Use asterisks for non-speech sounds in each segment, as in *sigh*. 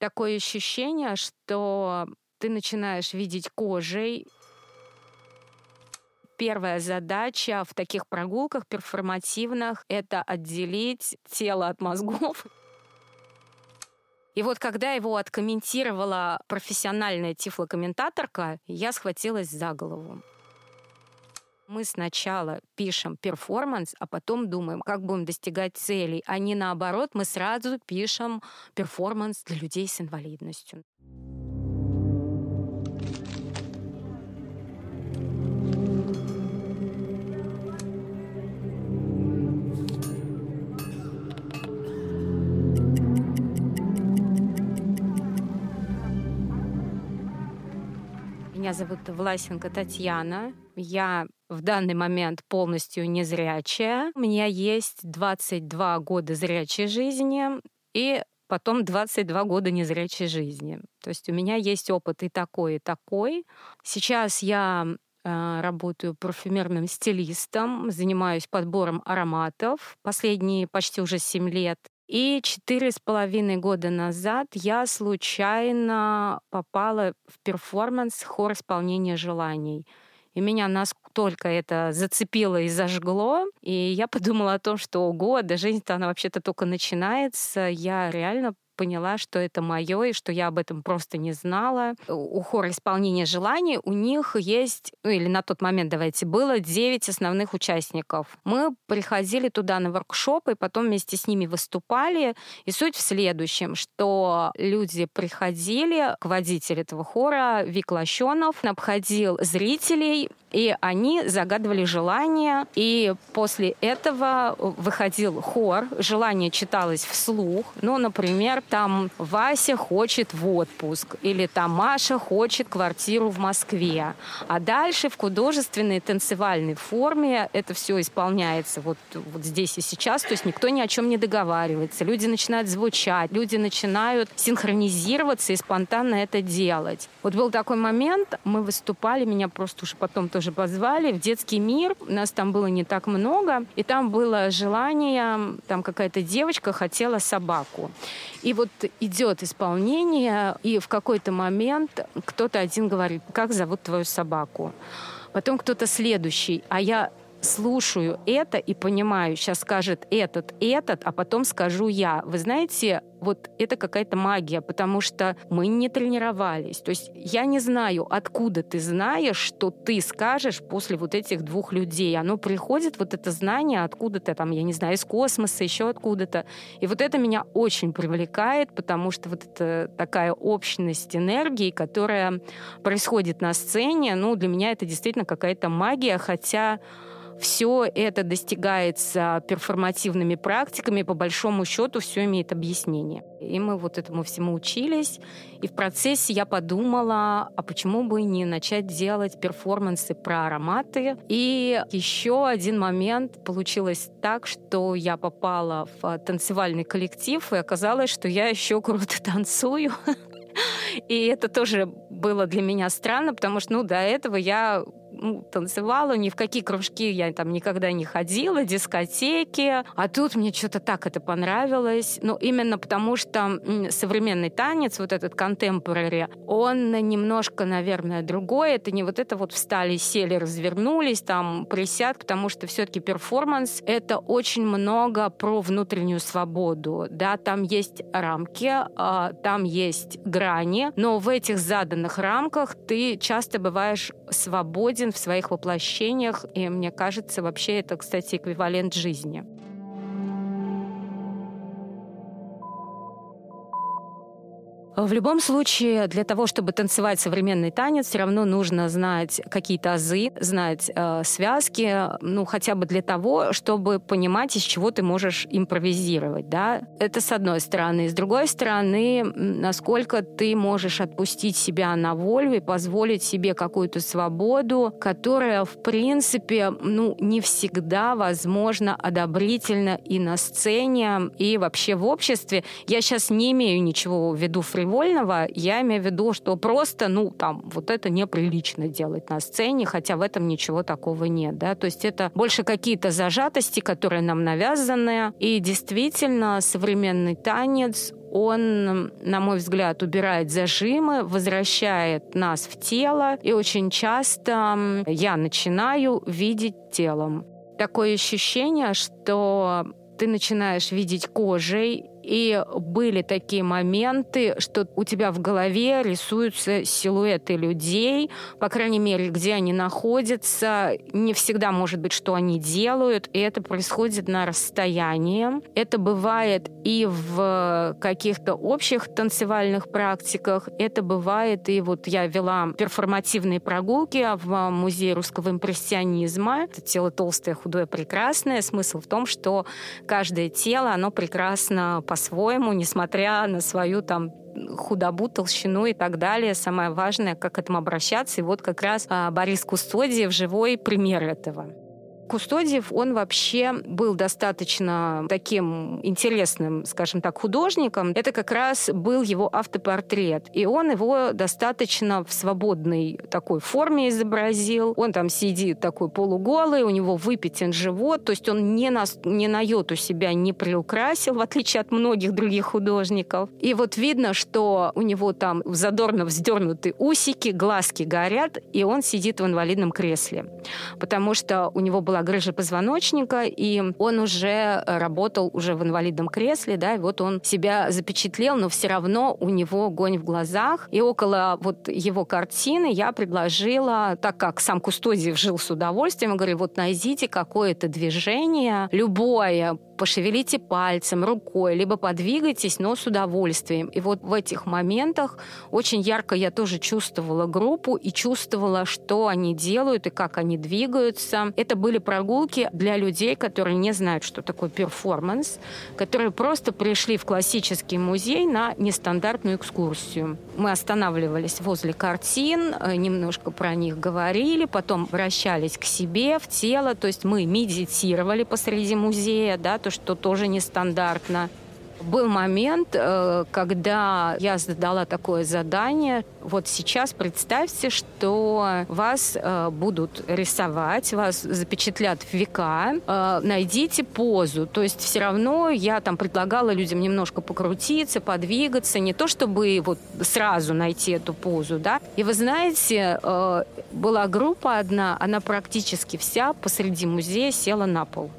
Такое ощущение, что ты начинаешь видеть кожей. Первая задача в таких прогулках перформативных — это отделить тело от мозгов. И вот когда его откомментировала профессиональная тифлокомментаторка, я схватилась за голову. Мы сначала пишем перформанс, а потом думаем, как будем достигать целей, а не наоборот, мы сразу пишем перформанс для людей с инвалидностью. Меня зовут Власенко Татьяна. Я в данный момент полностью незрячая. У меня есть 22 года зрячей жизни и потом 22 года незрячей жизни. То есть у меня есть опыт и такой, и такой. Сейчас я э, работаю парфюмерным стилистом, занимаюсь подбором ароматов последние почти уже 7 лет. И четыре с половиной года назад я случайно попала в перформанс «Хор исполнения желаний». И меня настолько это зацепило и зажгло. И я подумала о том, что, ого, да жизнь-то она вообще-то только начинается. Я реально поняла, что это мое, и что я об этом просто не знала. У хора исполнения желаний у них есть, ну или на тот момент, давайте, было 9 основных участников. Мы приходили туда на воркшопы, потом вместе с ними выступали. И суть в следующем, что люди приходили к водителю этого хора, Вик Лощенов, обходил зрителей, и они загадывали желания, и после этого выходил хор, желание читалось вслух. Ну, например, там Вася хочет в отпуск, или там Маша хочет квартиру в Москве. А дальше в художественной танцевальной форме это все исполняется вот, вот здесь и сейчас, то есть никто ни о чем не договаривается. Люди начинают звучать, люди начинают синхронизироваться и спонтанно это делать. Вот был такой момент, мы выступали, меня просто уже потом тоже позвали в детский мир. Нас там было не так много. И там было желание, там какая-то девочка хотела собаку. И вот идет исполнение, и в какой-то момент кто-то один говорит, как зовут твою собаку? Потом кто-то следующий, а я слушаю это и понимаю, сейчас скажет этот, этот, а потом скажу я. Вы знаете, вот это какая-то магия, потому что мы не тренировались. То есть я не знаю, откуда ты знаешь, что ты скажешь после вот этих двух людей. Оно приходит, вот это знание откуда-то там, я не знаю, из космоса, еще откуда-то. И вот это меня очень привлекает, потому что вот это такая общность энергии, которая происходит на сцене, ну, для меня это действительно какая-то магия, хотя все это достигается перформативными практиками, по большому счету все имеет объяснение. И мы вот этому всему учились. И в процессе я подумала, а почему бы не начать делать перформансы про ароматы. И еще один момент получилось так, что я попала в танцевальный коллектив, и оказалось, что я еще круто *laughs* танцую. И это тоже было для меня странно, потому что ну, до этого я ну, танцевала, ни в какие кружки я там никогда не ходила, дискотеки. А тут мне что-то так это понравилось. Ну, именно потому что современный танец, вот этот contemporary, он немножко, наверное, другой. Это не вот это вот встали, сели, развернулись, там присяд, потому что все-таки перформанс — это очень много про внутреннюю свободу. Да, там есть рамки, а, там есть грани, но в этих заданных рамках ты часто бываешь свободен в своих воплощениях, и мне кажется, вообще это, кстати, эквивалент жизни. В любом случае, для того, чтобы танцевать современный танец, все равно нужно знать какие-то азы, знать э, связки, ну, хотя бы для того, чтобы понимать, из чего ты можешь импровизировать, да. Это с одной стороны. С другой стороны, насколько ты можешь отпустить себя на волю и позволить себе какую-то свободу, которая, в принципе, ну, не всегда, возможно, одобрительно и на сцене, и вообще в обществе. Я сейчас не имею ничего в виду фривольного, я имею в виду, что просто, ну, там, вот это неприлично делать на сцене, хотя в этом ничего такого нет, да, то есть это больше какие-то зажатости, которые нам навязаны, и действительно современный танец, он, на мой взгляд, убирает зажимы, возвращает нас в тело, и очень часто я начинаю видеть телом. Такое ощущение, что ты начинаешь видеть кожей и были такие моменты, что у тебя в голове рисуются силуэты людей, по крайней мере, где они находятся. Не всегда может быть, что они делают, и это происходит на расстоянии. Это бывает и в каких-то общих танцевальных практиках, это бывает и вот я вела перформативные прогулки в музее русского импрессионизма. Это тело толстое, худое, прекрасное. Смысл в том, что каждое тело, оно прекрасно по-своему, несмотря на свою там худобу, толщину и так далее. Самое важное, как к этому обращаться. И вот как раз а, Борис Кустодиев живой пример этого. Кустодиев, он вообще был достаточно таким интересным, скажем так, художником. Это как раз был его автопортрет. И он его достаточно в свободной такой форме изобразил. Он там сидит такой полуголый, у него выпятен живот, то есть он не на, не на йоту себя не приукрасил, в отличие от многих других художников. И вот видно, что у него там задорно вздернуты усики, глазки горят, и он сидит в инвалидном кресле. Потому что у него была была грыжа позвоночника, и он уже э, работал уже в инвалидном кресле, да, и вот он себя запечатлел, но все равно у него огонь в глазах. И около вот его картины я предложила, так как сам Кустодиев жил с удовольствием, говорю, вот найдите какое-то движение, любое, пошевелите пальцем, рукой, либо подвигайтесь, но с удовольствием. И вот в этих моментах очень ярко я тоже чувствовала группу и чувствовала, что они делают и как они двигаются. Это были прогулки для людей, которые не знают, что такое перформанс, которые просто пришли в классический музей на нестандартную экскурсию. Мы останавливались возле картин, э, немножко про них говорили, потом вращались к себе, в тело, то есть мы медитировали посреди музея, да, то, что тоже нестандартно. Был момент, э, когда я задала такое задание. Вот сейчас представьте, что вас э, будут рисовать, вас запечатлят в века. Э, найдите позу. То есть все равно я там предлагала людям немножко покрутиться, подвигаться. Не то чтобы вот сразу найти эту позу, да. И вы знаете, была группа одна, она практически вся посреди музея села на пол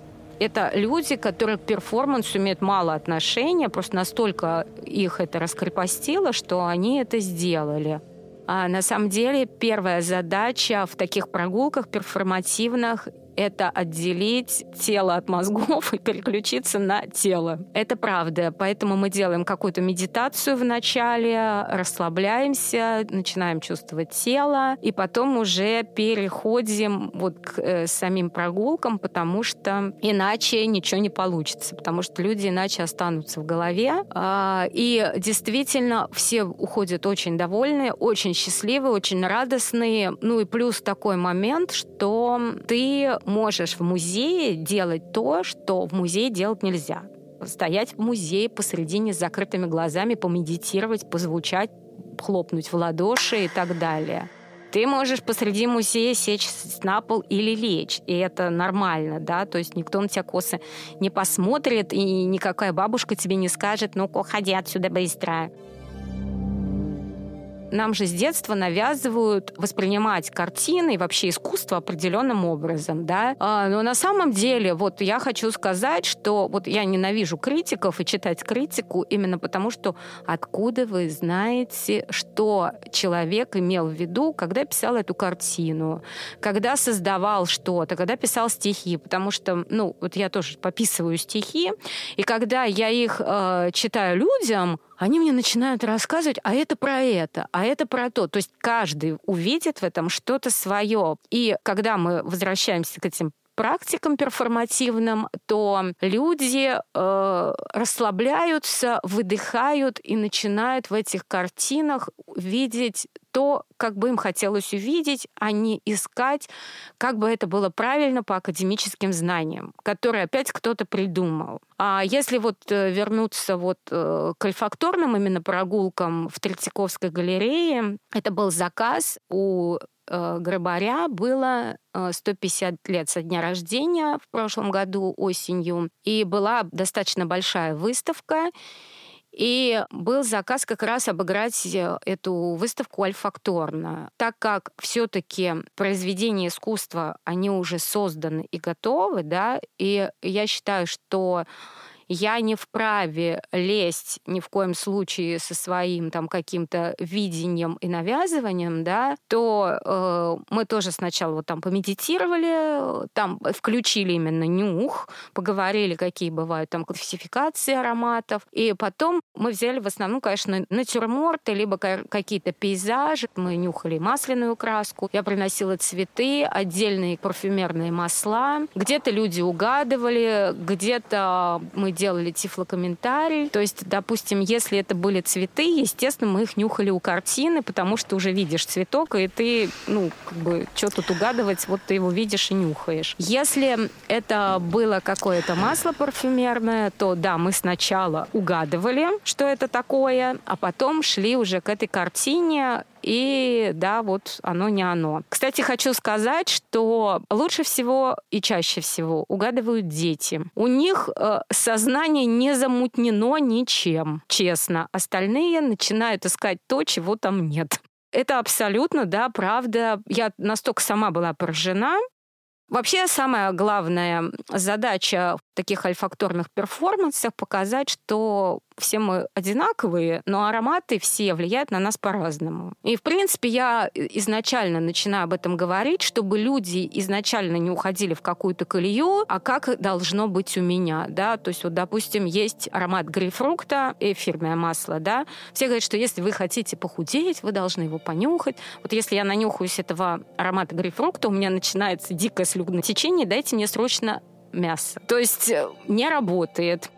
это люди, которые к перформансу имеют мало отношения, просто настолько их это раскрепостило, что они это сделали. А на самом деле первая задача в таких прогулках перформативных это отделить тело от мозгов и переключиться на тело. Это правда. Поэтому мы делаем какую-то медитацию в начале, расслабляемся, начинаем чувствовать тело, и потом уже переходим вот к э, самим прогулкам, потому что иначе ничего не получится, потому что люди иначе останутся в голове. А, и действительно все уходят очень довольные, очень счастливые, очень радостные. Ну и плюс такой момент, что ты можешь в музее делать то, что в музее делать нельзя. Стоять в музее посредине с закрытыми глазами, помедитировать, позвучать, хлопнуть в ладоши и так далее. Ты можешь посреди музея сечь на пол или лечь, и это нормально, да, то есть никто на тебя косо не посмотрит, и никакая бабушка тебе не скажет, ну-ка, ходи отсюда быстро. Нам же с детства навязывают воспринимать картины и вообще искусство определенным образом, да. А, но на самом деле, вот я хочу сказать, что вот я ненавижу критиков и читать критику именно потому, что откуда вы знаете, что человек имел в виду, когда писал эту картину, когда создавал что-то, когда писал стихи, потому что, ну, вот я тоже пописываю стихи, и когда я их э, читаю людям, они мне начинают рассказывать, а это про это, а это про то. То есть каждый увидит в этом что-то свое. И когда мы возвращаемся к этим практикам перформативным, то люди э, расслабляются, выдыхают и начинают в этих картинах видеть то, как бы им хотелось увидеть, а не искать, как бы это было правильно по академическим знаниям, которые опять кто-то придумал. А если вот э, вернуться вот э, к альфакторным именно прогулкам в Третьяковской галерее, это был заказ у э, Грабаря было 150 лет со дня рождения в прошлом году осенью, и была достаточно большая выставка, и был заказ как раз обыграть э, эту выставку альфакторно. Так как все-таки произведения искусства, они уже созданы и готовы, да, и я считаю, что я не вправе лезть ни в коем случае со своим там каким-то видением и навязыванием, да, то э, мы тоже сначала вот там помедитировали, там включили именно нюх, поговорили, какие бывают там классификации ароматов, и потом мы взяли в основном, конечно, натюрморты, либо какие-то пейзажи, мы нюхали масляную краску, я приносила цветы, отдельные парфюмерные масла, где-то люди угадывали, где-то мы делали тифлокомментарий. То есть, допустим, если это были цветы, естественно, мы их нюхали у картины, потому что уже видишь цветок, и ты, ну, как бы, что тут угадывать, вот ты его видишь и нюхаешь. Если это было какое-то масло парфюмерное, то да, мы сначала угадывали, что это такое, а потом шли уже к этой картине и да, вот оно не оно. Кстати, хочу сказать, что лучше всего и чаще всего угадывают дети. У них э, сознание не замутнено ничем, честно. Остальные начинают искать то, чего там нет. Это абсолютно, да, правда. Я настолько сама была поражена, Вообще самая главная задача таких альфакторных перформансах показать, что все мы одинаковые, но ароматы все влияют на нас по-разному. И, в принципе, я изначально начинаю об этом говорить, чтобы люди изначально не уходили в какую-то колею, а как должно быть у меня, да, то есть вот, допустим, есть аромат грейпфрукта, эфирное масло, да, все говорят, что если вы хотите похудеть, вы должны его понюхать. Вот если я нанюхаюсь этого аромата грейпфрукта, у меня начинается дикое слюнотечение, дайте мне срочно мясо. То есть э, не работает.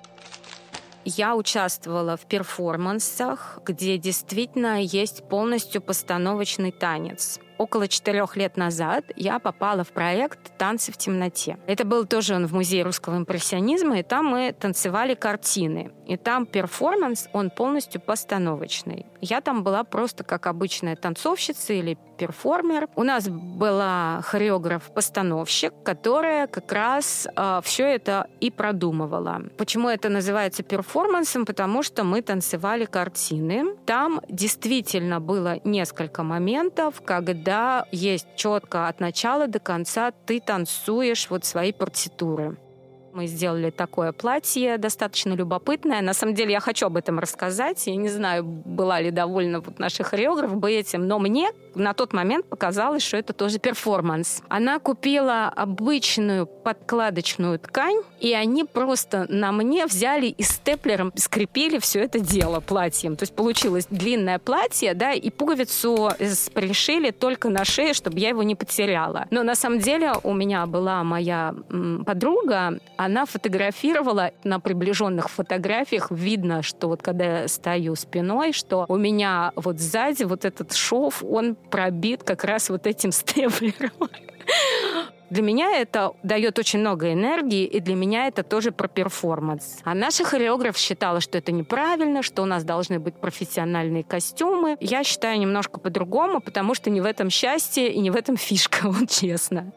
Я участвовала в перформансах, где действительно есть полностью постановочный танец около четырех лет назад я попала в проект «Танцы в темноте». Это был тоже он в Музее русского импрессионизма, и там мы танцевали картины. И там перформанс, он полностью постановочный. Я там была просто как обычная танцовщица или перформер. У нас была хореограф-постановщик, которая как раз э, все это и продумывала. Почему это называется перформансом? Потому что мы танцевали картины. Там действительно было несколько моментов, когда когда есть четко от начала до конца ты танцуешь вот свои партитуры. Мы сделали такое платье, достаточно любопытное. На самом деле я хочу об этом рассказать. Я не знаю, была ли довольна вот наша хореограф бы этим, но мне на тот момент показалось, что это тоже перформанс. Она купила обычную подкладочную ткань, и они просто на мне взяли и степлером скрепили все это дело платьем. То есть получилось длинное платье, да, и пуговицу пришили только на шее, чтобы я его не потеряла. Но на самом деле у меня была моя подруга, она фотографировала на приближенных фотографиях, видно, что вот когда я стою спиной, что у меня вот сзади вот этот шов, он пробит как раз вот этим степлером. Для меня это дает очень много энергии, и для меня это тоже про перформанс. А наша хореограф считала, что это неправильно, что у нас должны быть профессиональные костюмы. Я считаю немножко по-другому, потому что не в этом счастье и не в этом фишка, *laughs* вот честно.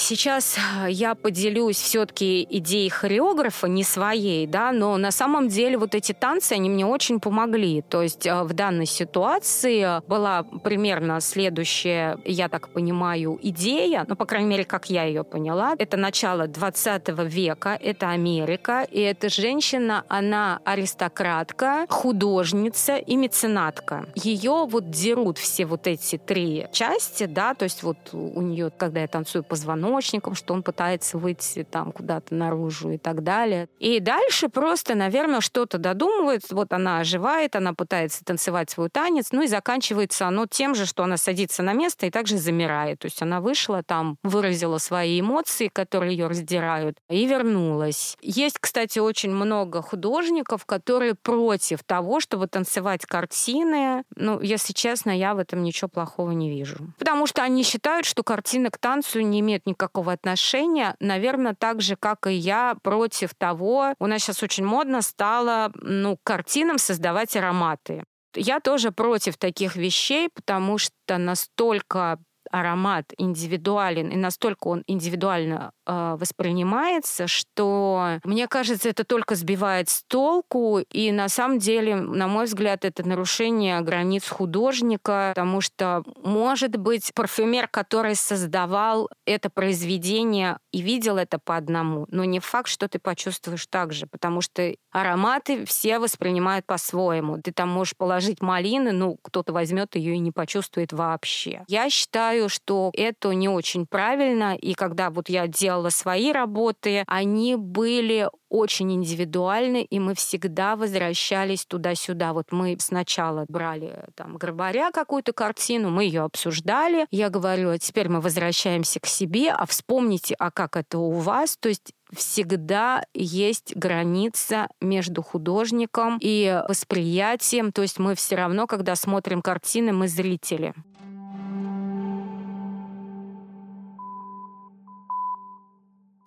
Сейчас э, я поделюсь все-таки идеей хореографа, не своей, да, но на самом деле вот эти танцы, они мне очень помогли. То есть э, в данной ситуации была примерно следующая, я так понимаю, идея, ну, по крайней мере, как я ее поняла. Это начало 20 века, это Америка, и эта женщина, она аристократка, художница и меценатка. Ее вот дерут все вот эти три части, да, то есть вот у нее, когда я танцую позвонок, позвоночником, что он пытается выйти там куда-то наружу и так далее. И дальше просто, наверное, что-то додумывает. Вот она оживает, она пытается танцевать свой танец, ну и заканчивается оно тем же, что она садится на место и также замирает. То есть она вышла там, выразила свои эмоции, которые ее раздирают, и вернулась. Есть, кстати, очень много художников, которые против того, чтобы танцевать картины. Ну, если честно, я в этом ничего плохого не вижу. Потому что они считают, что картины к танцу не имеют никакого отношения, наверное, так же, как и я, против того, у нас сейчас очень модно стало, ну, картинам создавать ароматы. Я тоже против таких вещей, потому что настолько аромат индивидуален и настолько он индивидуально э, воспринимается, что мне кажется, это только сбивает с толку, и на самом деле, на мой взгляд, это нарушение границ художника, потому что, может быть, парфюмер, который создавал это произведение и видел это по одному, но не факт, что ты почувствуешь так же, потому что ароматы все воспринимают по-своему. Ты там можешь положить малины, ну, кто-то возьмет ее и не почувствует вообще. Я считаю, что это не очень правильно. И когда вот я делала свои работы, они были очень индивидуальны, и мы всегда возвращались туда-сюда. Вот мы сначала брали там Грабаря какую-то картину, мы ее обсуждали. Я говорю, а теперь мы возвращаемся к себе, а вспомните, а как это у вас? То есть всегда есть граница между художником и восприятием. То есть мы все равно, когда смотрим картины, мы зрители.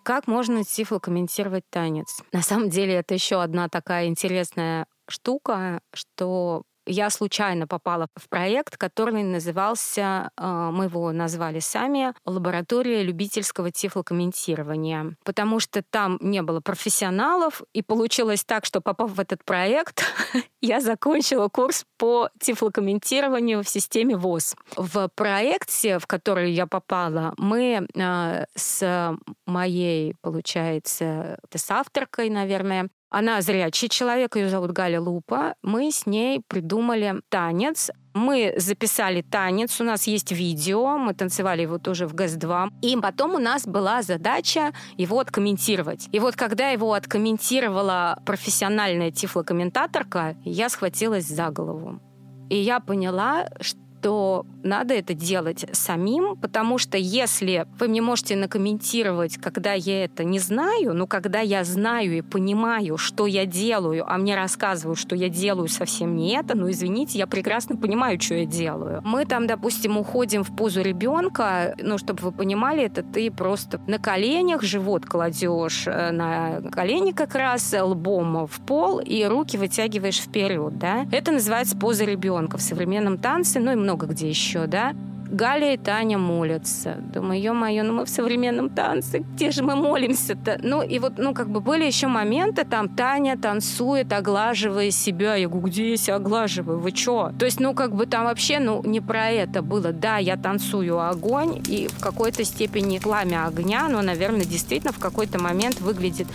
Как можно тифлокомментировать танец? На самом деле это еще одна такая интересная штука, что я случайно попала в проект, который назывался, э, мы его назвали сами, «Лаборатория любительского тифлокомментирования», потому что там не было профессионалов, и получилось так, что попав в этот проект, *laughs* я закончила курс по тифлокомментированию в системе ВОЗ. В проекте, в который я попала, мы э, с моей, получается, с авторкой, наверное, она зрячий человек, ее зовут Галя Лупа. Мы с ней придумали танец. Мы записали танец, у нас есть видео, мы танцевали его тоже в ГЭС-2. И потом у нас была задача его откомментировать. И вот когда его откомментировала профессиональная тифлокомментаторка, я схватилась за голову. И я поняла, что то надо это делать самим, потому что если вы мне можете накомментировать, когда я это не знаю, но когда я знаю и понимаю, что я делаю, а мне рассказывают, что я делаю совсем не это, ну извините, я прекрасно понимаю, что я делаю. Мы там, допустим, уходим в позу ребенка, ну, чтобы вы понимали, это ты просто на коленях живот кладешь э, на колени как раз, лбом в пол и руки вытягиваешь вперед, да. Это называется поза ребенка в современном танце, ну и много много где еще, да. Галя и Таня молятся. Думаю, ё-моё, ну мы в современном танце, где же мы молимся-то? Ну и вот, ну как бы были еще моменты, там Таня танцует, оглаживая себя. Я говорю, где я себя оглаживаю? Вы чё? То есть, ну как бы там вообще, ну не про это было. Да, я танцую огонь, и в какой-то степени пламя огня, но, наверное, действительно в какой-то момент выглядит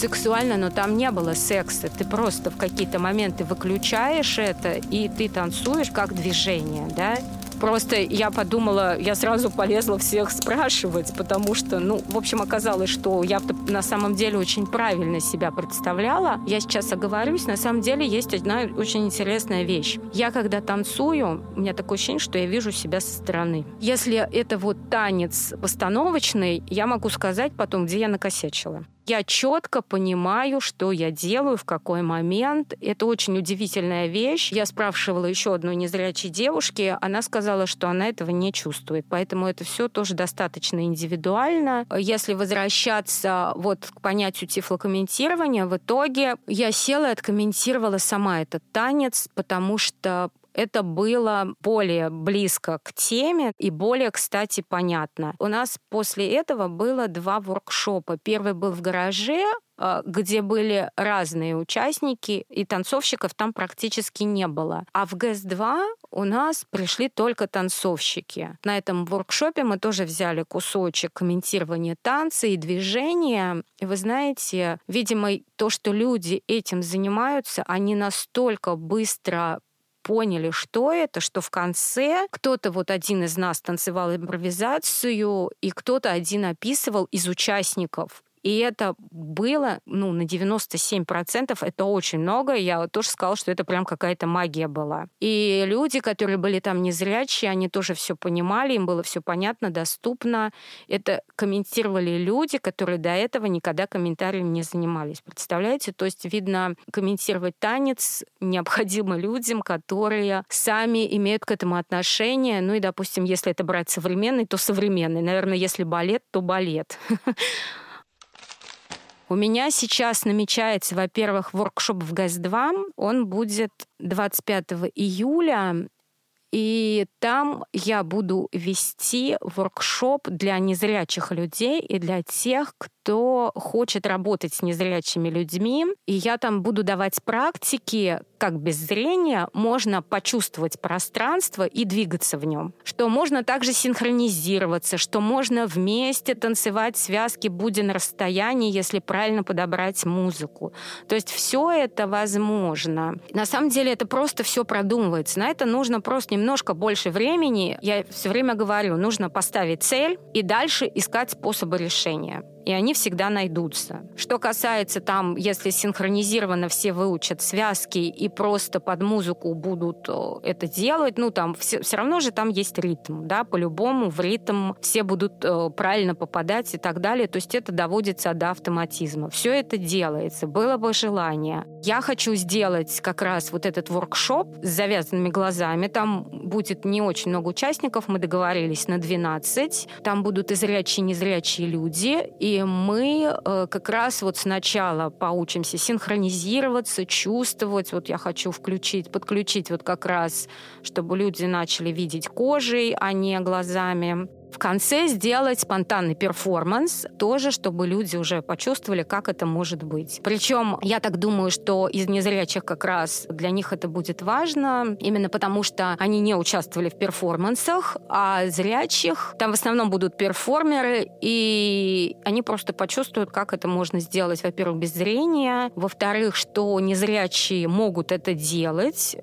сексуально, но там не было секса. Ты просто в какие-то моменты выключаешь это, и ты танцуешь как движение, да? Просто я подумала, я сразу полезла всех спрашивать, потому что, ну, в общем, оказалось, что я на самом деле очень правильно себя представляла. Я сейчас оговорюсь, на самом деле есть одна очень интересная вещь. Я когда танцую, у меня такое ощущение, что я вижу себя со стороны. Если это вот танец постановочный, я могу сказать потом, где я накосячила я четко понимаю, что я делаю, в какой момент. Это очень удивительная вещь. Я спрашивала еще одной незрячей девушки, она сказала, что она этого не чувствует. Поэтому это все тоже достаточно индивидуально. Если возвращаться вот к понятию тифлокомментирования, в итоге я села и откомментировала сама этот танец, потому что это было более близко к теме и более, кстати, понятно. У нас после этого было два воркшопа. Первый был в гараже, а, где были разные участники, и танцовщиков там практически не было. А в ГЭС-2 у нас пришли только танцовщики. На этом воркшопе мы тоже взяли кусочек комментирования танца и движения. И вы знаете, видимо, то, что люди этим занимаются, они настолько быстро поняли, что это, что в конце кто-то, вот один из нас танцевал импровизацию, и кто-то один описывал из участников и это было, ну, на 97%, это очень много. Я тоже сказала, что это прям какая-то магия была. И люди, которые были там незрячие, они тоже все понимали, им было все понятно, доступно. Это комментировали люди, которые до этого никогда комментарием не занимались. Представляете? То есть, видно, комментировать танец необходимо людям, которые сами имеют к этому отношение. Ну и, допустим, если это брать современный, то современный. Наверное, если балет, то балет. *laughs* У меня сейчас намечается, во-первых, воркшоп в ГАЗ-2. Он будет 25 июля. И там я буду вести воркшоп для незрячих людей и для тех, кто хочет работать с незрячими людьми. И я там буду давать практики, как без зрения можно почувствовать пространство и двигаться в нем. Что можно также синхронизироваться, что можно вместе танцевать связки, будя на расстоянии, если правильно подобрать музыку. То есть все это возможно. На самом деле это просто все продумывается. На это нужно просто немножко больше времени. Я все время говорю, нужно поставить цель и дальше искать способы решения и они всегда найдутся. Что касается там, если синхронизированно все выучат связки и просто под музыку будут э, это делать, ну там все, все равно же там есть ритм, да, по-любому в ритм все будут э, правильно попадать и так далее, то есть это доводится до автоматизма. Все это делается, было бы желание. Я хочу сделать как раз вот этот воркшоп с завязанными глазами, там будет не очень много участников, мы договорились на 12, там будут и зрячие, и незрячие люди, и и мы э, как раз вот сначала поучимся синхронизироваться, чувствовать. Вот я хочу включить, подключить вот как раз, чтобы люди начали видеть кожей, а не глазами в конце сделать спонтанный перформанс, тоже, чтобы люди уже почувствовали, как это может быть. Причем я так думаю, что из незрячих как раз для них это будет важно, именно потому что они не участвовали в перформансах, а зрячих там в основном будут перформеры, и они просто почувствуют, как это можно сделать, во-первых, без зрения, во-вторых, что незрячие могут это делать,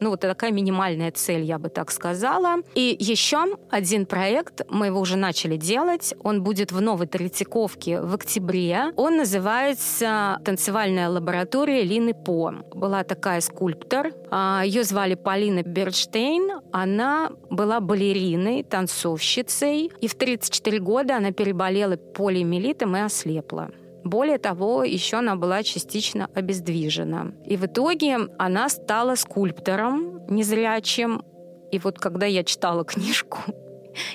ну, вот такая минимальная цель, я бы так сказала. И еще один проект, мы его уже начали делать, он будет в Новой Третьяковке в октябре. Он называется «Танцевальная лаборатория Лины По». Была такая скульптор, а, ее звали Полина Берштейн. Она была балериной, танцовщицей, и в 34 года она переболела полиомиелитом и ослепла. Более того, еще она была частично обездвижена. И в итоге она стала скульптором незрячим. И вот когда я читала книжку,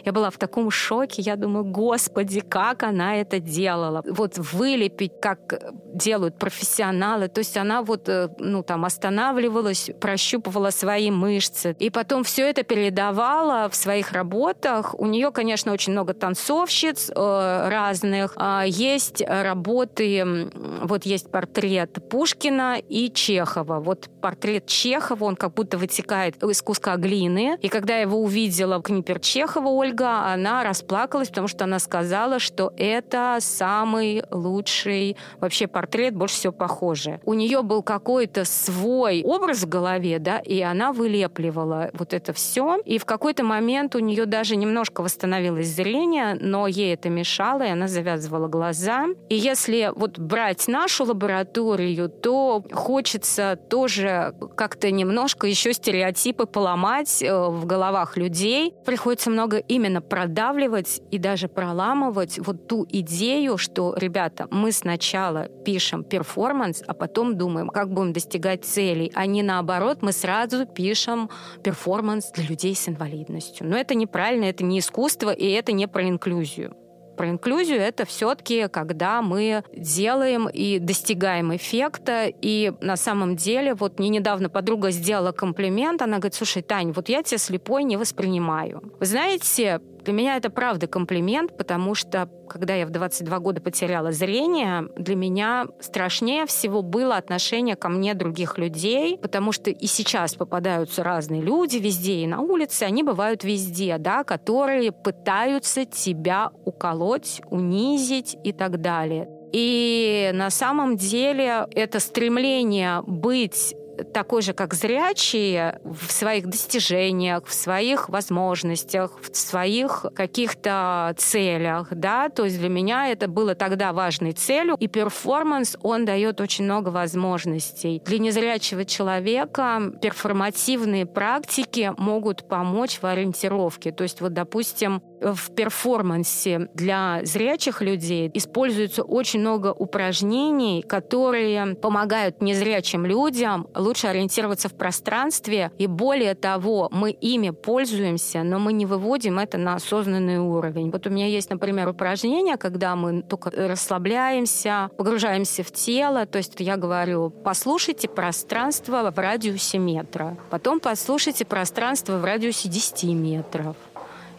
я была в таком шоке. Я думаю, господи, как она это делала. Вот вылепить, как делают профессионалы. То есть она вот, э, ну, там, останавливалась, прощупывала свои мышцы. И потом все это передавала в своих работах. У нее, конечно, очень много танцовщиц э, разных. А есть работы, вот есть портрет Пушкина и Чехова. Вот портрет Чехова, он как будто вытекает из куска глины. И когда я его увидела, Книпер Чехова, Ольга, она расплакалась, потому что она сказала, что это самый лучший вообще портрет, больше всего похожий. У нее был какой-то свой образ в голове, да, и она вылепливала вот это все. И в какой-то момент у нее даже немножко восстановилось зрение, но ей это мешало, и она завязывала глаза. И если вот брать нашу лабораторию, то хочется тоже как-то немножко еще стереотипы поломать э, в головах людей. Приходится много именно продавливать и даже проламывать вот ту идею, что, ребята, мы сначала пишем перформанс, а потом думаем, как будем достигать целей, а не наоборот, мы сразу пишем перформанс для людей с инвалидностью. Но это неправильно, это не искусство, и это не про инклюзию. Про инклюзию, это все-таки когда мы делаем и достигаем эффекта. И на самом деле, вот мне недавно подруга сделала комплимент, она говорит, слушай, Тань, вот я тебя слепой не воспринимаю. Вы знаете, для меня это правда комплимент, потому что когда я в 22 года потеряла зрение, для меня страшнее всего было отношение ко мне других людей, потому что и сейчас попадаются разные люди везде и на улице, они бывают везде, да, которые пытаются тебя уколоть, унизить и так далее. И на самом деле это стремление быть такой же, как зрячие, в своих достижениях, в своих возможностях, в своих каких-то целях, да, то есть для меня это было тогда важной целью, и перформанс, он дает очень много возможностей. Для незрячего человека перформативные практики могут помочь в ориентировке, то есть вот, допустим, в перформансе для зрячих людей используется очень много упражнений, которые помогают незрячим людям лучше ориентироваться в пространстве. И более того, мы ими пользуемся, но мы не выводим это на осознанный уровень. Вот у меня есть, например, упражнение, когда мы только расслабляемся, погружаемся в тело. То есть я говорю, послушайте пространство в радиусе метра. Потом послушайте пространство в радиусе 10 метров.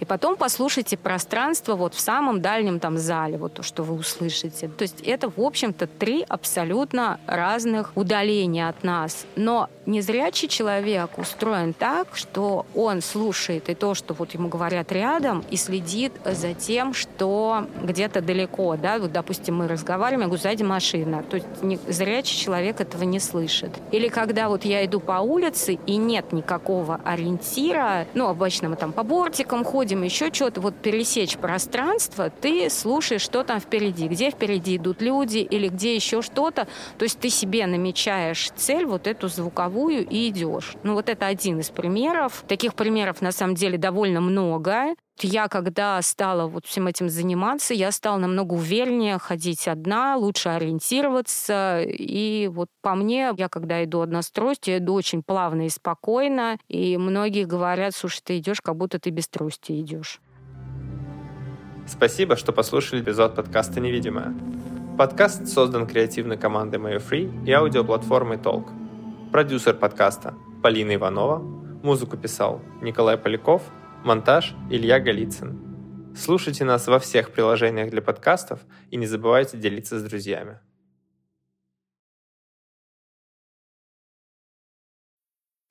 И потом послушайте пространство вот в самом дальнем там зале, вот то, что вы услышите. То есть это, в общем-то, три абсолютно разных удаления от нас. Но незрячий человек устроен так, что он слушает и то, что вот ему говорят рядом, и следит за тем, что где-то далеко, да, вот, допустим, мы разговариваем, я говорю, сзади машина. То есть зрячий человек этого не слышит. Или когда вот я иду по улице, и нет никакого ориентира, ну, обычно мы там по бортикам ходим, будем еще что-то вот пересечь пространство, ты слушаешь, что там впереди, где впереди идут люди или где еще что-то. То есть ты себе намечаешь цель, вот эту звуковую, и идешь. Ну вот это один из примеров. Таких примеров на самом деле довольно много. Я, когда стала вот всем этим заниматься, я стала намного увереннее ходить одна, лучше ориентироваться. И вот по мне, я когда иду однострость, я иду очень плавно и спокойно. И многие говорят, слушай, ты идешь, как будто ты без трости идешь. Спасибо, что послушали эпизод подкаста «Невидимая». Подкаст создан креативной командой Mayo Free и аудиоплатформой Толк. Продюсер подкаста Полина Иванова. Музыку писал Николай Поляков – Монтаж Илья Голицын. Слушайте нас во всех приложениях для подкастов и не забывайте делиться с друзьями.